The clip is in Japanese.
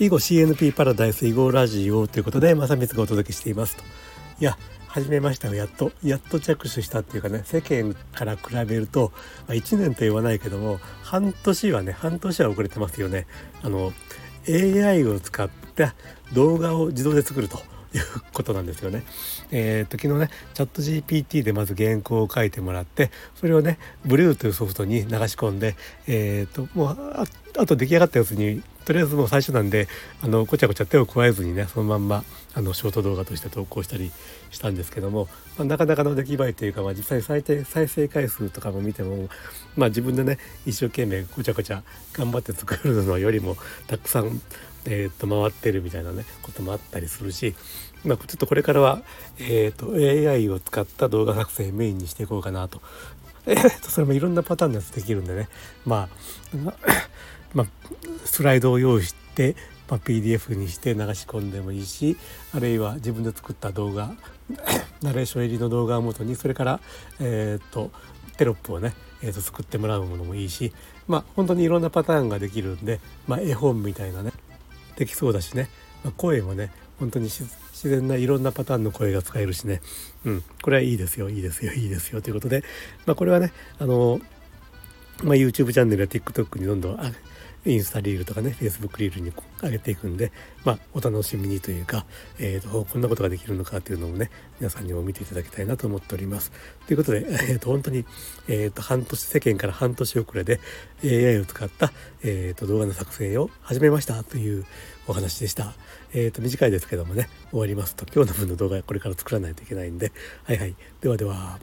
囲碁 CNP パラダイス囲碁ラジオということで正光がお届けしていますと。いや始めましたよやっとやっと着手したっていうかね世間から比べると、まあ、1年と言わないけども半年はね半年は遅れてますよね。あの AI を使った動画を自動で作ると。いうことなんですよね。えー、っと昨日ねチャット GPT でまず原稿を書いてもらってそれをね Blue というソフトに流し込んでえー、っともうああと出来上がったやつにとりあえずもう最初なんであのごちゃごちゃ手を加えずにねそのまんまあのショート動画として投稿したりしたんですけども、まあ、なかなかの出来栄えというか、まあ、実際最低再生回数とかも見ても、まあ、自分でね一生懸命ごちゃごちゃ頑張って作るのよりもたくさん、えー、と回ってるみたいなねこともあったりするし、まあ、ちょっとこれからは、えーと、AI を使った動画作成メインにしていこうかなと。えー、とそれもいろんなパターンのやつできるんでねまあまあ、スライドを用意して、まあ、PDF にして流し込んでもいいしあるいは自分で作った動画 ナレーション入りの動画をもとにそれから、えーと、テロップをね、えーと、作ってもらうものもいいしまあ本当にいろんなパターンができるんで、まあ、絵本みたいなねできそうだしね、まあ、声もね本当に自然ないろんなパターンの声が使えるしね、うん、これはいいですよいいですよいいですよ。ということで、まあ、これはねあの、まあ、YouTube チャンネルや TikTok にどんどんインスタリールとかね Facebook リールに上げていくんでまあお楽しみにというか、えーと、こんなことができるのかっていうのもね皆さんにも見ていただきたいなと思っております。ということで、えーと、本当に、えーと、半年世間から半年遅れで AI を使った、えー、と動画の作成を始めましたというお話でした。えー、と短いですけどもね終わりますと今日の分の動画はこれから作らないといけないんではいはいではでは。